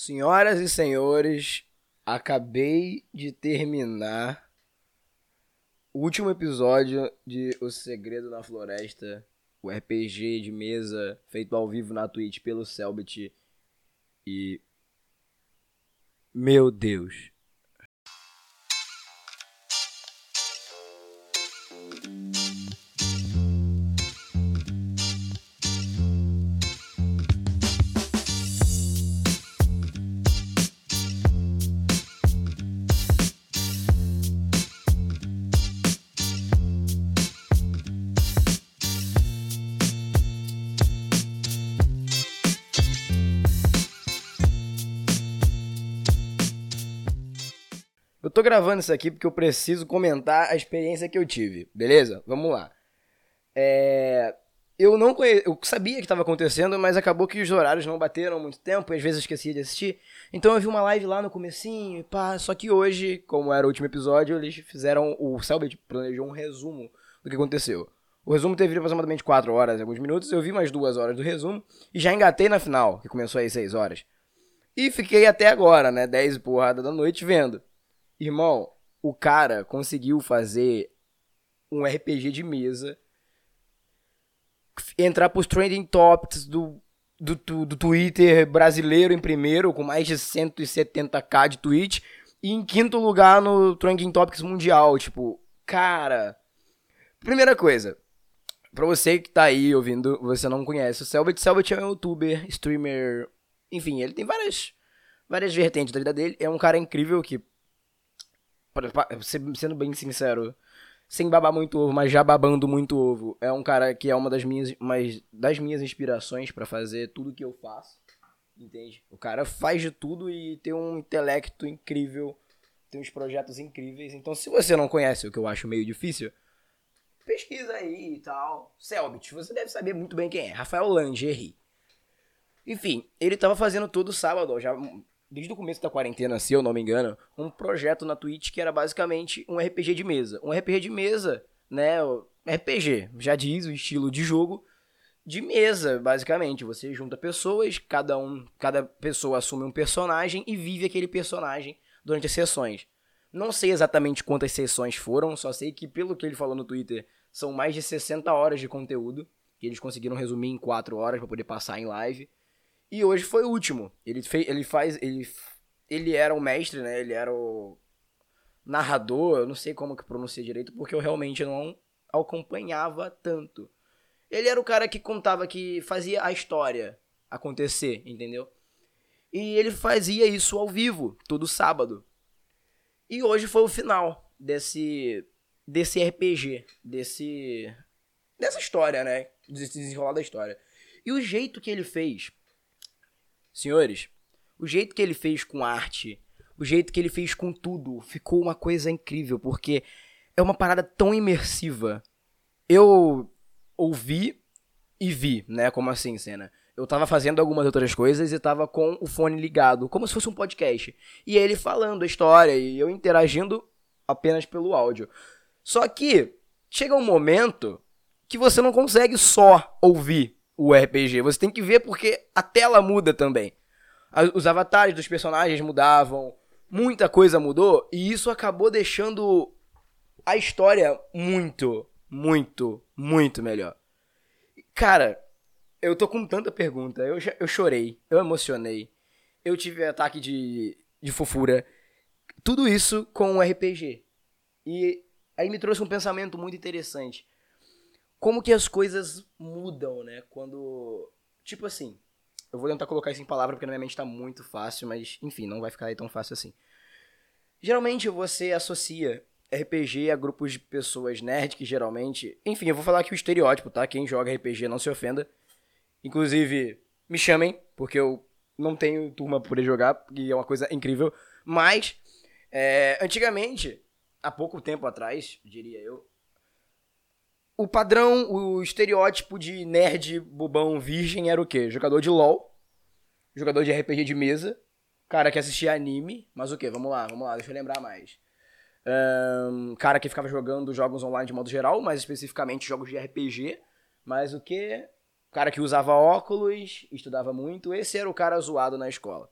Senhoras e senhores, acabei de terminar o último episódio de O Segredo na Floresta, o RPG de mesa feito ao vivo na Twitch pelo Selbit. E. Meu Deus. Tô gravando isso aqui porque eu preciso comentar a experiência que eu tive, beleza? Vamos lá. É... Eu não conhe... eu sabia que estava acontecendo, mas acabou que os horários não bateram muito tempo, e às vezes eu esquecia de assistir. Então eu vi uma live lá no comecinho, pá, só que hoje, como era o último episódio, eles fizeram, o Selbit planejou um resumo do que aconteceu. O resumo teve aproximadamente 4 horas e alguns minutos, eu vi mais duas horas do resumo e já engatei na final, que começou aí 6 horas. E fiquei até agora, né, 10 e porrada da noite vendo. Irmão, o cara conseguiu fazer um RPG de mesa entrar pros trending topics do, do, do, Twitter brasileiro em primeiro, com mais de 170k de tweet, e em quinto lugar no trending topics mundial. Tipo, cara. Primeira coisa, pra você que tá aí ouvindo, você não conhece o Selbit, Selbit é um youtuber, streamer, enfim, ele tem várias, várias vertentes da vida dele. É um cara incrível que, sendo bem sincero, sem babar muito ovo, mas já babando muito ovo. É um cara que é uma das minhas, mais, das minhas inspirações para fazer tudo que eu faço. Entende? O cara faz de tudo e tem um intelecto incrível, tem uns projetos incríveis. Então, se você não conhece, o que eu acho meio difícil, pesquisa aí e tal. Selbit, você deve saber muito bem quem é. Rafael Langerri. Enfim, ele tava fazendo todo sábado, já desde o começo da quarentena, se eu não me engano, um projeto na Twitch que era basicamente um RPG de mesa. Um RPG de mesa, né? RPG, já diz o estilo de jogo de mesa, basicamente. Você junta pessoas, cada um, cada pessoa assume um personagem e vive aquele personagem durante as sessões. Não sei exatamente quantas sessões foram, só sei que pelo que ele falou no Twitter, são mais de 60 horas de conteúdo que eles conseguiram resumir em 4 horas para poder passar em live. E hoje foi o último. Ele, fez, ele faz. Ele, ele era o mestre, né? Ele era o narrador. Eu não sei como que pronuncia direito, porque eu realmente não acompanhava tanto. Ele era o cara que contava, que fazia a história acontecer, entendeu? E ele fazia isso ao vivo, todo sábado. E hoje foi o final desse desse RPG, desse dessa história, né? Desse desenrolar da história. E o jeito que ele fez Senhores, o jeito que ele fez com arte, o jeito que ele fez com tudo, ficou uma coisa incrível, porque é uma parada tão imersiva. Eu ouvi e vi, né? Como assim, cena? Eu tava fazendo algumas outras coisas e tava com o fone ligado, como se fosse um podcast. E ele falando a história e eu interagindo apenas pelo áudio. Só que chega um momento que você não consegue só ouvir o RPG. Você tem que ver porque a tela muda também. Os avatares dos personagens mudavam, muita coisa mudou e isso acabou deixando a história muito, muito, muito melhor. Cara, eu tô com tanta pergunta. Eu, eu chorei, eu emocionei, eu tive ataque de, de fofura. Tudo isso com um RPG. E aí me trouxe um pensamento muito interessante como que as coisas mudam, né? Quando. Tipo assim. Eu vou tentar colocar isso em palavra porque na minha mente tá muito fácil, mas enfim, não vai ficar aí tão fácil assim. Geralmente você associa RPG a grupos de pessoas nerd que geralmente. Enfim, eu vou falar aqui o estereótipo, tá? Quem joga RPG não se ofenda. Inclusive, me chamem, porque eu não tenho turma pra poder jogar, e é uma coisa incrível. Mas, é, antigamente, há pouco tempo atrás, diria eu, o padrão, o estereótipo de nerd bobão virgem era o quê? Jogador de LoL, jogador de RPG de mesa, cara que assistia anime, mas o quê? Vamos lá, vamos lá, deixa eu lembrar mais. Um, cara que ficava jogando jogos online de modo geral, mais especificamente jogos de RPG, mas o que? Cara que usava óculos, estudava muito, esse era o cara zoado na escola.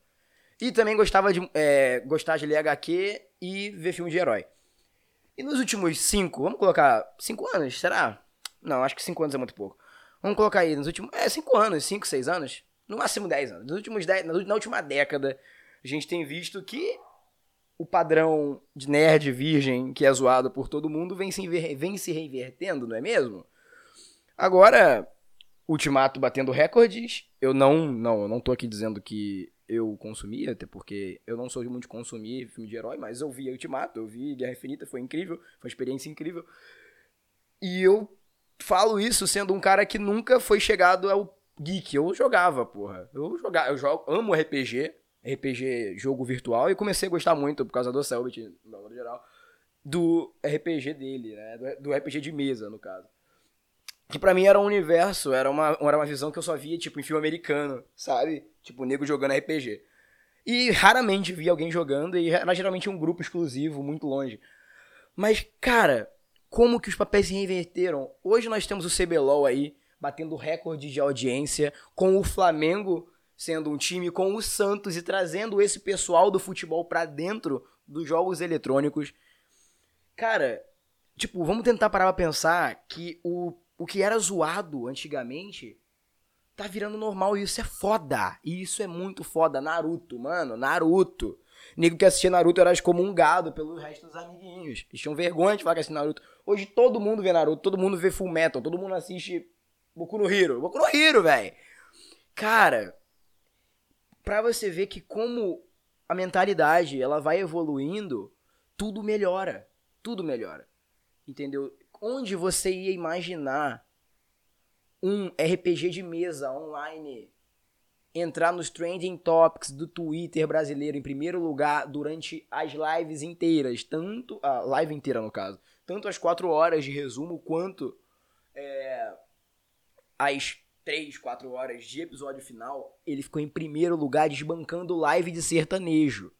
E também gostava de é, gostar de ler HQ e ver filme de herói. E nos últimos cinco, vamos colocar cinco anos, será? Não, acho que cinco anos é muito pouco. Vamos colocar aí, nos últimos. É, cinco anos, cinco, seis anos. No máximo dez anos. Nos últimos dez, na última década, a gente tem visto que o padrão de nerd virgem que é zoado por todo mundo vem se, vem se reinvertendo, não é mesmo? Agora, Ultimato batendo recordes, eu não, não, eu não tô aqui dizendo que eu consumia, até porque eu não sou muito de consumir filme de herói, mas eu vi Ultimato, eu vi Guerra Infinita, foi incrível, foi uma experiência incrível. E eu falo isso sendo um cara que nunca foi chegado ao geek. Eu jogava, porra. Eu jogava, eu jogo, amo RPG, RPG jogo virtual, e comecei a gostar muito por causa do Selbit, no geral, do RPG dele, né? Do RPG de mesa, no caso que para mim era um universo, era uma, era uma visão que eu só via, tipo, em filme americano, sabe? Tipo, nego jogando RPG. E raramente via alguém jogando, e era geralmente um grupo exclusivo, muito longe. Mas, cara, como que os papéis se reinverteram? Hoje nós temos o CBLOL aí, batendo recorde de audiência, com o Flamengo sendo um time, com o Santos e trazendo esse pessoal do futebol para dentro dos jogos eletrônicos. Cara, tipo, vamos tentar parar pra pensar que o o que era zoado antigamente tá virando normal e isso é foda. E isso é muito foda. Naruto, mano, Naruto. Nego que assistia Naruto era excomungado pelo resto dos amiguinhos. Eles tinham vergonha de falar que assistia Naruto. Hoje todo mundo vê Naruto, todo mundo vê Full Metal, todo mundo assiste Boku no Hero. Boku no Hero, velho. Cara, pra você ver que como a mentalidade ela vai evoluindo, tudo melhora. Tudo melhora. Entendeu? Onde você ia imaginar um RPG de mesa online entrar nos trending topics do Twitter brasileiro em primeiro lugar durante as lives inteiras, tanto a live inteira no caso, tanto as quatro horas de resumo quanto é, as três, quatro horas de episódio final, ele ficou em primeiro lugar desbancando live de sertanejo.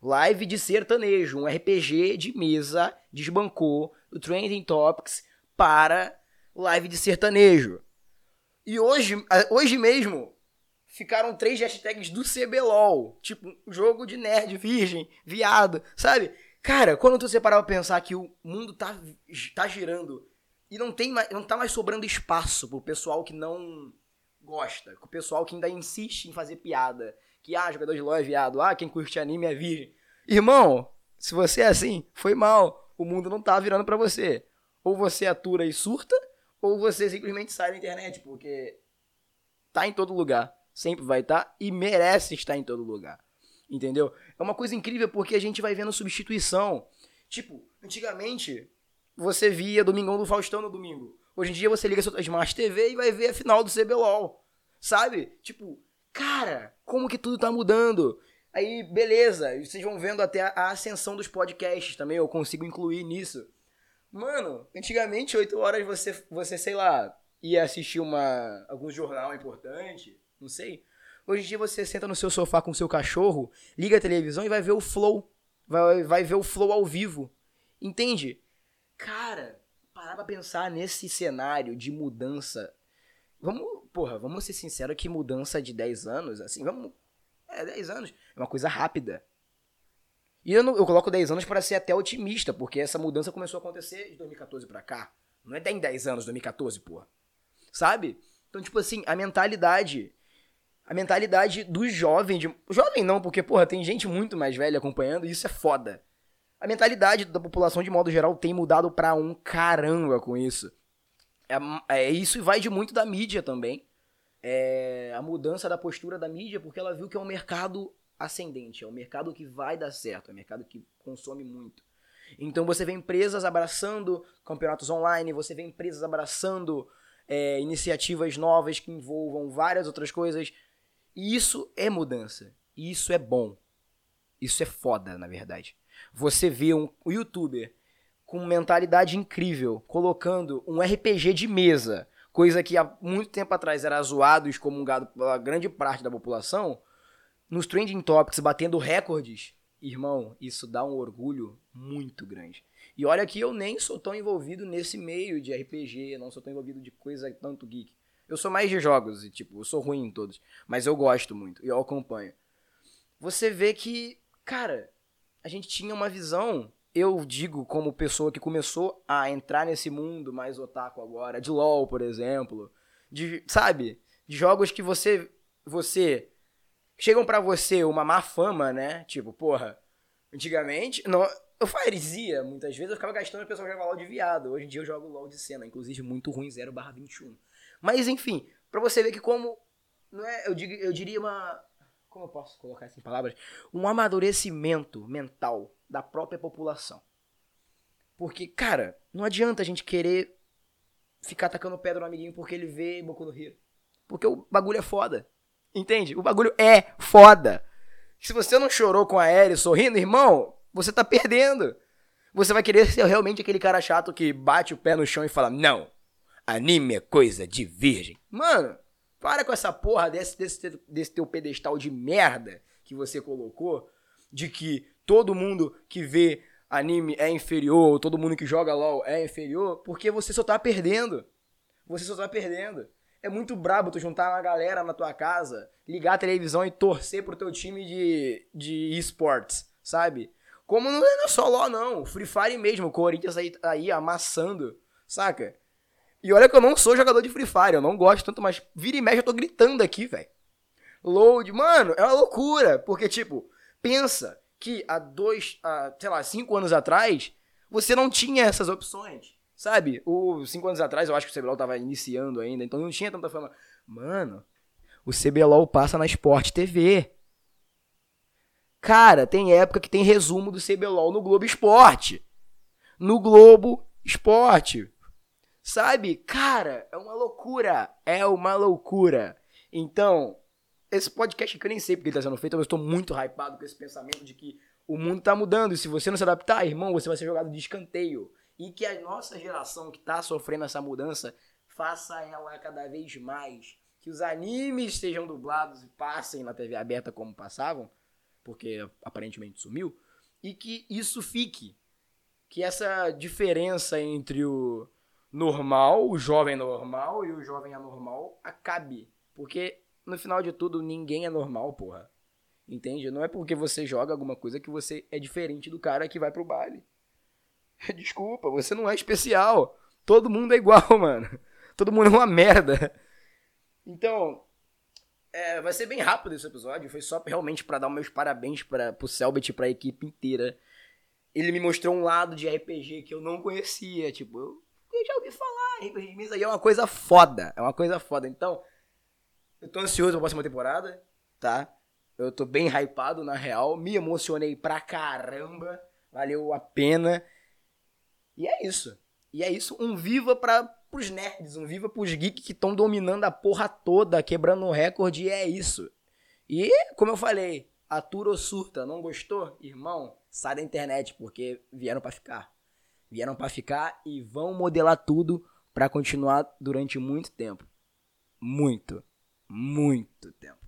Live de sertanejo, um RPG de mesa desbancou o Trending Topics para live de sertanejo. E hoje, hoje mesmo, ficaram três hashtags do CBLOL. Tipo, jogo de nerd, virgem, viado, sabe? Cara, quando tu parar pra pensar que o mundo tá, tá girando e não, tem não tá mais sobrando espaço pro pessoal que não gosta, pro pessoal que ainda insiste em fazer piada, que, ah, jogador de LoL é viado, ah, quem curte anime é virgem. Irmão, se você é assim, foi mal o mundo não tá virando para você. Ou você atura e surta, ou você simplesmente sai da internet, porque tá em todo lugar. Sempre vai estar tá, e merece estar em todo lugar. Entendeu? É uma coisa incrível porque a gente vai vendo substituição. Tipo, antigamente você via Domingão do Faustão no domingo. Hoje em dia você liga sua Smart TV e vai ver a final do CBLOL. Sabe? Tipo, cara, como que tudo tá mudando? Aí, beleza, vocês vão vendo até a ascensão dos podcasts também, eu consigo incluir nisso. Mano, antigamente, 8 horas você, você sei lá, ia assistir uma, algum jornal importante, não sei. Hoje em dia você senta no seu sofá com o seu cachorro, liga a televisão e vai ver o Flow. Vai, vai ver o Flow ao vivo. Entende? Cara, parar pra pensar nesse cenário de mudança. Vamos, porra, vamos ser sinceros que mudança de 10 anos, assim, vamos é, 10 anos. É uma coisa rápida. E eu, não, eu coloco 10 anos para ser até otimista, porque essa mudança começou a acontecer de 2014 para cá. Não é 10 10 anos, 2014, porra. Sabe? Então, tipo assim, a mentalidade. A mentalidade do jovem. De, jovem não, porque, porra, tem gente muito mais velha acompanhando e isso é foda. A mentalidade da população, de modo geral, tem mudado pra um caramba com isso. É, é isso vai de muito da mídia também é, a mudança da postura da mídia, porque ela viu que é um mercado ascendente, é um mercado que vai dar certo, é um mercado que consome muito. Então você vê empresas abraçando campeonatos online, você vê empresas abraçando é, iniciativas novas que envolvam várias outras coisas. E isso é mudança. E isso é bom. Isso é foda, na verdade. Você vê um youtuber com mentalidade incrível colocando um RPG de mesa coisa que há muito tempo atrás era zoado e excomungado pela grande parte da população, nos trending topics batendo recordes, irmão, isso dá um orgulho muito grande. E olha que eu nem sou tão envolvido nesse meio de RPG, não sou tão envolvido de coisa tanto geek. Eu sou mais de jogos e, tipo, eu sou ruim em todos. Mas eu gosto muito e eu acompanho. você vê que, cara, a gente tinha uma visão. Eu digo como pessoa que começou a entrar nesse mundo mais otaku agora, de LoL, por exemplo, de, sabe, de jogos que você você chegam para você uma má fama, né? Tipo, porra, antigamente, não, eu fazia muitas vezes, eu ficava gastando e o pessoal jogava LOL de viado. Hoje em dia eu jogo LOL de cena, inclusive muito ruim 0/21. Mas enfim, para você ver que como não é, eu, digo, eu diria uma como eu posso colocar isso em palavras? Um amadurecimento mental da própria população. Porque, cara, não adianta a gente querer ficar atacando pedra no amiguinho porque ele vê Boku no Hero. Porque o bagulho é foda. Entende? O bagulho é foda. Se você não chorou com a Eri sorrindo, irmão, você tá perdendo. Você vai querer ser realmente aquele cara chato que bate o pé no chão e fala: Não, anime é coisa de virgem. Mano, para com essa porra desse, desse, desse teu pedestal de merda que você colocou, de que todo mundo que vê anime é inferior, todo mundo que joga LOL é inferior, porque você só tá perdendo. Você só tá perdendo. É muito brabo tu juntar uma galera na tua casa, ligar a televisão e torcer pro teu time de, de esportes, sabe? Como não é só LOL, não. Free Fire mesmo, o Corinthians aí, aí amassando, saca? E olha que eu não sou jogador de Free Fire, eu não gosto tanto, mas vira e mexe eu tô gritando aqui, velho. Load, mano, é uma loucura. Porque, tipo, pensa que há dois, há, sei lá, cinco anos atrás, você não tinha essas opções. Sabe? O, cinco anos atrás, eu acho que o CBLOL tava iniciando ainda, então não tinha tanta fama. Mano, o CBLOL passa na Sport TV. Cara, tem época que tem resumo do CBLOL no Globo Esporte. No Globo Esporte. Sabe? Cara, é uma loucura. É uma loucura. Então, esse podcast que eu nem sei porque ele tá sendo feito, mas eu estou muito hypado com esse pensamento de que o mundo tá mudando. E se você não se adaptar, irmão, você vai ser jogado de escanteio e que a nossa geração que está sofrendo essa mudança faça ela cada vez mais. Que os animes sejam dublados e passem na TV aberta como passavam, porque aparentemente sumiu, e que isso fique. Que essa diferença entre o normal, o jovem normal e o jovem anormal acabe. Porque no final de tudo, ninguém é normal, porra. Entende? Não é porque você joga alguma coisa que você é diferente do cara que vai pro baile. Desculpa, você não é especial. Todo mundo é igual, mano. Todo mundo é uma merda. Então, é, vai ser bem rápido esse episódio. Foi só realmente para dar meus parabéns para pro Selbit e pra equipe inteira. Ele me mostrou um lado de RPG que eu não conhecia. Tipo, eu, eu já ouvi falar. RPG aí é uma coisa foda. É uma coisa foda. Então, eu tô ansioso pra próxima temporada, tá? Eu tô bem hypado, na real. Me emocionei pra caramba. Valeu a pena. E é isso. E é isso, um viva para os nerds, um viva pros geeks que estão dominando a porra toda, quebrando o recorde, e é isso. E, como eu falei, atura ou surta, não gostou? Irmão, sai da internet, porque vieram para ficar. Vieram para ficar e vão modelar tudo para continuar durante muito tempo. Muito, muito tempo.